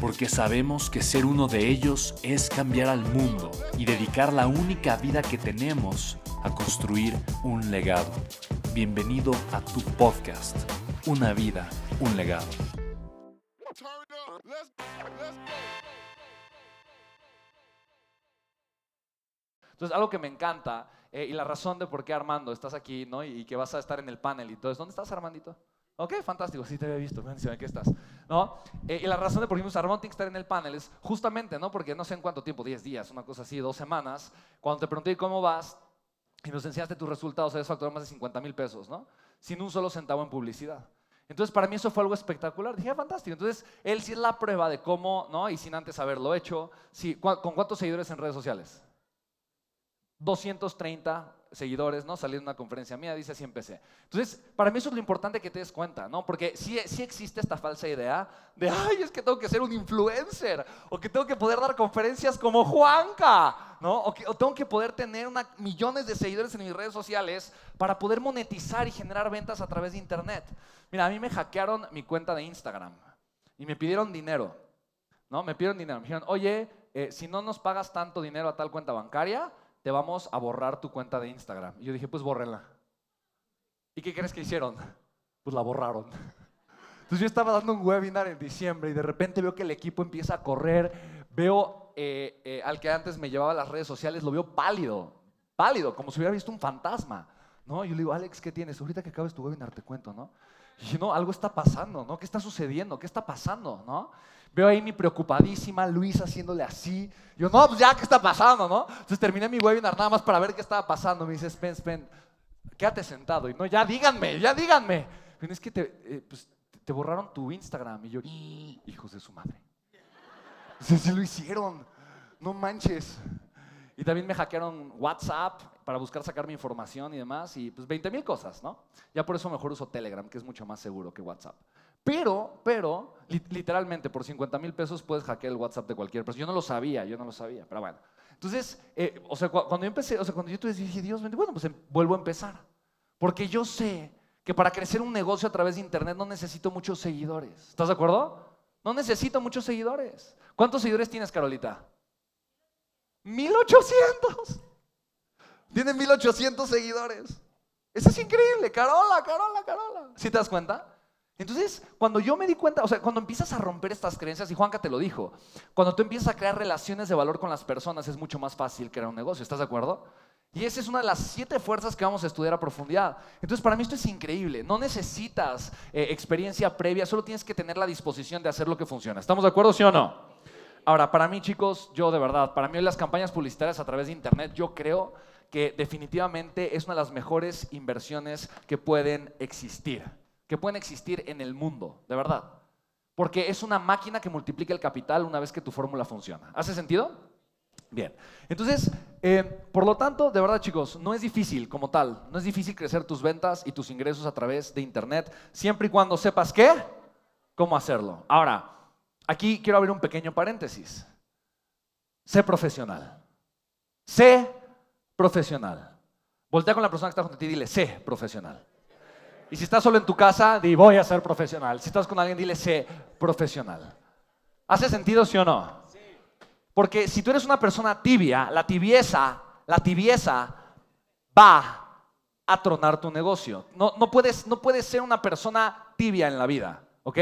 porque sabemos que ser uno de ellos es cambiar al mundo y dedicar la única vida que tenemos a construir un legado. Bienvenido a tu podcast, Una vida, un legado. Entonces, algo que me encanta eh, y la razón de por qué Armando estás aquí ¿no? y, que vas a estar en el panel y todo eso. ¿Dónde estás, Armandito? Ok, fantástico, sí te había visto, ven, qué estás. ¿No? Eh, y la razón de por qué me Armando tiene que estar en el panel es justamente, ¿no? Porque no sé en cuánto tiempo, 10 días, una cosa así, dos semanas, cuando te pregunté cómo vas y nos enseñaste tus resultados, habías facturado más de 50 mil pesos, ¿no? Sin un solo centavo en publicidad. Entonces, para mí eso fue algo espectacular. Dije, ah, fantástico. Entonces, él sí es la prueba de cómo, ¿no? Y sin antes haberlo hecho. ¿Con cuántos seguidores en redes sociales? 230 seguidores, ¿no? Salí de una conferencia mía, dice así empecé. Entonces, para mí eso es lo importante que te des cuenta, ¿no? Porque sí, sí existe esta falsa idea de, ay, es que tengo que ser un influencer, o que tengo que poder dar conferencias como Juanca, ¿no? O, que, tengo que poder tener una, millones de seguidores en mis redes sociales para poder monetizar y generar ventas a través de Internet. Mira, a mí me hackearon mi cuenta de Instagram y me pidieron dinero, ¿no? Me pidieron dinero, me dijeron, oye, eh, si no nos pagas tanto dinero a tal cuenta bancaria, te vamos a borrar tu cuenta de Instagram. Y yo dije, pues bórrenla. ¿Y qué crees que hicieron? Pues la borraron. Entonces yo estaba dando un webinar en diciembre y de repente veo que el equipo empieza a correr, veo eh, eh, al que antes me llevaba a las redes sociales, lo veo pálido, pálido, como si hubiera visto un fantasma. ¿no? Yo le digo, Alex, ¿qué tienes? Ahorita que acabes tu webinar te cuento, ¿no? Y yo, no, algo está pasando, ¿no? ¿Qué está sucediendo? ¿Qué está pasando, no? Veo ahí mi preocupadísima Luisa haciéndole así. Yo, no, pues ya, ¿qué está pasando, no? Entonces terminé mi webinar nada más para ver qué estaba pasando. Me dice, Spen, Spen, quédate sentado. Y no, ya díganme, ya díganme. Pero es que te, eh, pues, te borraron tu Instagram. Y yo, hijos de su madre. Sí, sí lo hicieron. No manches. Y también me hackearon WhatsApp para buscar sacar mi información y demás. Y pues 20 mil cosas, ¿no? Ya por eso mejor uso Telegram, que es mucho más seguro que WhatsApp. Pero, pero, literalmente por 50 mil pesos puedes hackear el WhatsApp de cualquier persona. Yo no lo sabía, yo no lo sabía, pero bueno. Entonces, eh, o sea, cuando yo empecé, o sea, cuando yo dije, Dios, bueno, pues em, vuelvo a empezar. Porque yo sé que para crecer un negocio a través de Internet no necesito muchos seguidores. ¿Estás de acuerdo? No necesito muchos seguidores. ¿Cuántos seguidores tienes, Carolita? 1800. Tiene 1800 seguidores. Eso es increíble. Carola, Carola, Carola. ¿Sí te das cuenta? Entonces, cuando yo me di cuenta, o sea, cuando empiezas a romper estas creencias, y Juanca te lo dijo, cuando tú empiezas a crear relaciones de valor con las personas, es mucho más fácil crear un negocio. ¿Estás de acuerdo? Y esa es una de las siete fuerzas que vamos a estudiar a profundidad. Entonces, para mí esto es increíble. No necesitas eh, experiencia previa, solo tienes que tener la disposición de hacer lo que funciona. ¿Estamos de acuerdo, sí o no? Ahora, para mí, chicos, yo de verdad, para mí las campañas publicitarias a través de Internet, yo creo que definitivamente es una de las mejores inversiones que pueden existir, que pueden existir en el mundo, de verdad. Porque es una máquina que multiplica el capital una vez que tu fórmula funciona. ¿Hace sentido? Bien. Entonces, eh, por lo tanto, de verdad chicos, no es difícil como tal, no es difícil crecer tus ventas y tus ingresos a través de Internet, siempre y cuando sepas qué, cómo hacerlo. Ahora, Aquí quiero abrir un pequeño paréntesis. Sé profesional. Sé profesional. Voltea con la persona que está junto a ti y dile, sé profesional. Y si estás solo en tu casa, di, voy a ser profesional. Si estás con alguien, dile, sé profesional. ¿Hace sentido, sí o no? Porque si tú eres una persona tibia, la tibieza, la tibieza va a tronar tu negocio. No, no, puedes, no puedes ser una persona tibia en la vida, ¿ok?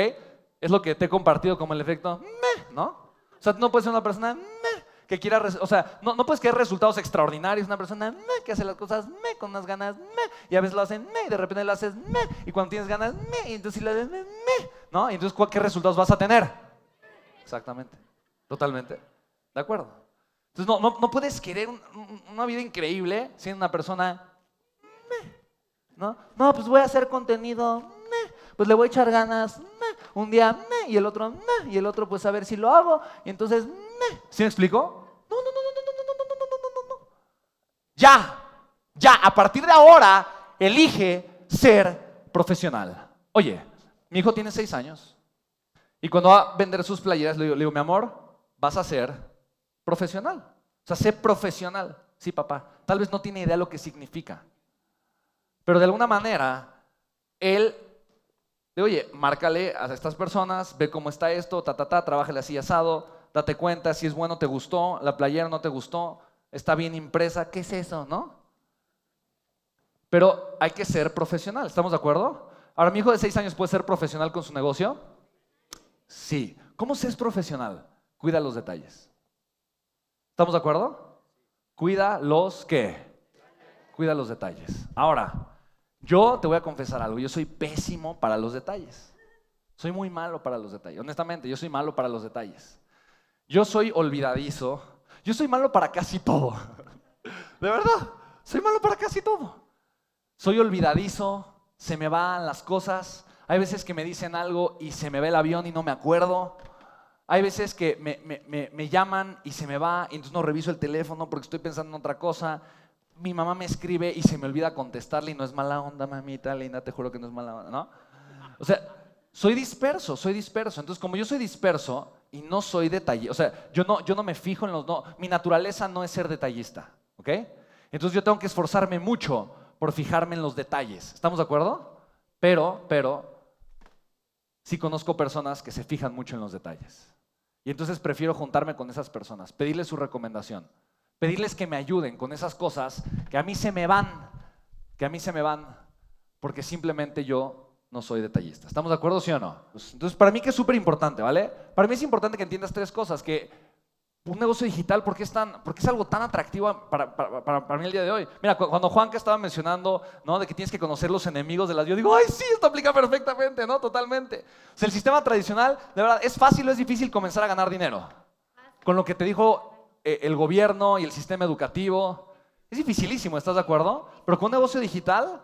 Es lo que te he compartido como el efecto meh, ¿no? O sea, no puedes ser una persona meh, que quiera, o sea, no, no puedes querer resultados extraordinarios, una persona meh, que hace las cosas meh, con unas ganas meh, y a veces lo hacen meh, y de repente lo haces meh, y cuando tienes ganas meh, y entonces si lo haces meh, meh, ¿no? Y entonces, ¿qué resultados vas a tener? Exactamente, totalmente, ¿de acuerdo? Entonces, no, no, no puedes querer una vida increíble siendo una persona meh, ¿no? No, pues voy a hacer contenido meh, pues le voy a echar ganas meh, un día meh, y el otro meh, y el otro pues a ver si lo hago, y entonces meh, ¿Sí me explico? No, no, no, no, no, no, no, no, no, no, no. Ya, ya, a partir de ahora, elige ser profesional. Oye, mi hijo tiene seis años y cuando va a vender sus playeras le digo, le digo, mi amor, vas a ser profesional. O sea, sé profesional. Sí, papá. Tal vez no tiene idea lo que significa. Pero de alguna manera, él le oye, márcale a estas personas, ve cómo está esto, ta, ta, ta, trabájale así asado, date cuenta si es bueno, te gustó, la playera no te gustó, está bien impresa, ¿qué es eso, no? Pero hay que ser profesional, ¿estamos de acuerdo? Ahora, mi hijo de seis años puede ser profesional con su negocio. Sí. ¿Cómo se es profesional? Cuida los detalles. ¿Estamos de acuerdo? Cuida los qué? Cuida los detalles. Ahora, yo te voy a confesar algo, yo soy pésimo para los detalles. Soy muy malo para los detalles. Honestamente, yo soy malo para los detalles. Yo soy olvidadizo. Yo soy malo para casi todo. De verdad, soy malo para casi todo. Soy olvidadizo, se me van las cosas. Hay veces que me dicen algo y se me ve el avión y no me acuerdo. Hay veces que me, llaman y se me va y entonces no reviso el teléfono porque estoy pensando en otra cosa. Mi mamá me escribe y se me olvida contestarle y no es mala onda, mamita linda, te juro que no es mala onda, ¿no? O sea, soy disperso, soy disperso. Entonces, como yo soy disperso, y no soy detallista. O sea, yo no, yo no me fijo en los... No, mi naturaleza no es ser detallista, ¿ok? Entonces yo tengo que esforzarme mucho por fijarme en los detalles. ¿Estamos de acuerdo? Pero, pero, sí conozco personas que se fijan mucho en los detalles. Y entonces prefiero juntarme con esas personas, pedirles su recomendación, pedirles que me ayuden con esas cosas que a mí se me van, que a mí se me van, porque simplemente yo no soy detallista. ¿Estamos de acuerdo, sí o no? Pues, entonces, para mí que es súper importante, ¿vale? Para mí es importante que entiendas tres cosas, que un negocio digital, ¿por qué es, tan, por es algo tan atractivo para, para, mí el día de hoy? Mira, cuando Juanca estaba mencionando, ¿no? De que tienes que conocer los enemigos de las... Yo digo, ay, sí, esto aplica perfectamente, ¿no? Totalmente. O sea, el sistema tradicional, de verdad, ¿es fácil o es difícil comenzar a ganar dinero? Con lo que te dijo eh, el gobierno y el sistema educativo. Es dificilísimo, ¿estás de acuerdo? Pero con un negocio digital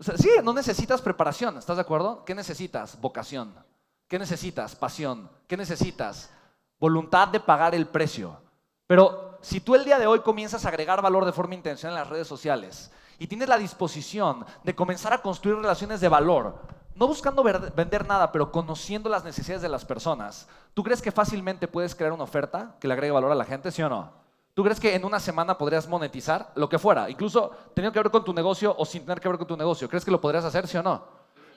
sí, no necesitas preparación, ¿estás de acuerdo? ¿Qué necesitas? Vocación. ¿Qué necesitas? Pasión. ¿Qué necesitas? Voluntad de pagar el precio. Pero si tú el día de hoy comienzas a agregar valor de forma intencional en las redes sociales y tienes la disposición de comenzar a construir relaciones de valor, no buscando vender nada, pero conociendo las necesidades de las personas, ¿tú crees que fácilmente puedes crear una oferta que le agregue valor a la gente, sí o no? ¿Tú crees que en una semana podrías monetizar lo que fuera? Incluso teniendo que ver con tu negocio o sin tener que ver con tu negocio. ¿Crees que lo podrías hacer, sí o no?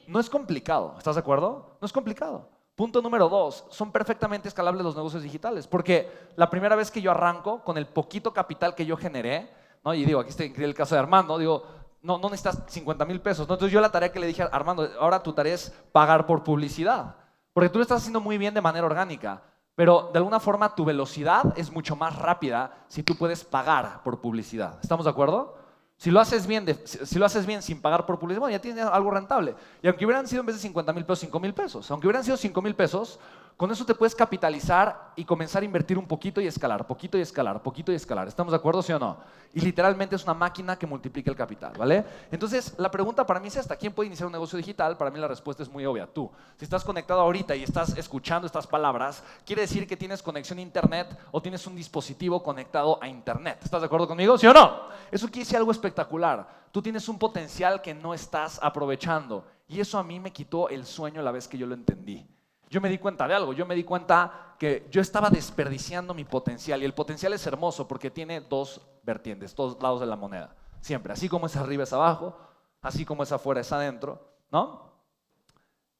No es complicado, ¿estás de acuerdo? No es complicado. Punto número dos, son perfectamente escalables los negocios digitales, porque la primera vez que yo arranco con el poquito capital que yo generé, ¿no? y digo, aquí está el caso de Armando, digo, no, no necesitas 50 mil pesos. Entonces yo la tarea que le dije a Armando, ahora tu tarea es pagar por publicidad, porque tú lo estás haciendo muy bien de manera orgánica. Pero de alguna forma tu velocidad es mucho más rápida si tú puedes pagar por publicidad. ¿Estamos de acuerdo? Si lo haces bien, si lo haces bien sin pagar por publicidad, bueno, ya tienes algo rentable. Y aunque hubieran sido en vez de 50 mil pesos, 5 mil pesos, aunque hubieran sido 5 mil pesos, con eso te puedes capitalizar y comenzar a invertir un poquito y escalar, poquito y escalar, poquito y escalar. ¿Estamos de acuerdo, sí o no? Y literalmente es una máquina que multiplica el capital, ¿vale? Entonces, la pregunta para mí es esta. ¿Quién puede iniciar un negocio digital? Para mí la respuesta es muy obvia. Tú. Si estás conectado ahorita y estás escuchando estas palabras, quiere decir que tienes conexión a Internet o tienes un dispositivo conectado a Internet. ¿Estás de acuerdo conmigo? ¿Sí o no? Eso quiere decir algo espectacular. Tú tienes un potencial que no estás aprovechando. Y eso a mí me quitó el sueño la vez que yo lo entendí yo me di cuenta de algo, yo me di cuenta que yo estaba desperdiciando mi potencial y el potencial es hermoso porque tiene dos vertientes, dos lados de la moneda, siempre, así como es arriba es abajo, así como es afuera es adentro, ¿no?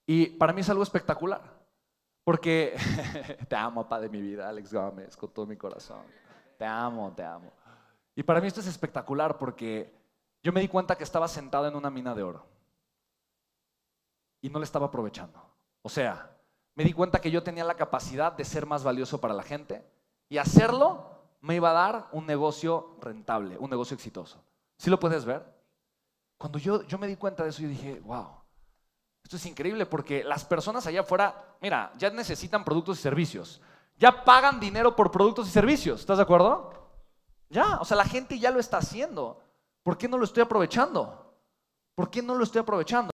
Y para mí es algo espectacular, porque te amo, padre de mi vida, Alex Gómez, con todo mi corazón, te amo, te amo. Y para mí esto es espectacular porque yo me di cuenta que estaba sentado en una mina de oro y no le estaba aprovechando. O sea, me di cuenta que yo tenía la capacidad de ser más valioso para la gente Y hacerlo me iba a dar un negocio rentable, un negocio exitoso. ¿Sí lo puedes ver? Cuando yo, yo me di cuenta de eso, yo dije, wow, esto es increíble porque las personas allá afuera, mira, ya necesitan productos y servicios. Ya pagan dinero por productos y servicios. ¿Estás de acuerdo? Ya, o sea, la gente ya lo está haciendo. ¿Por qué no lo estoy aprovechando? ¿Por qué no lo estoy aprovechando?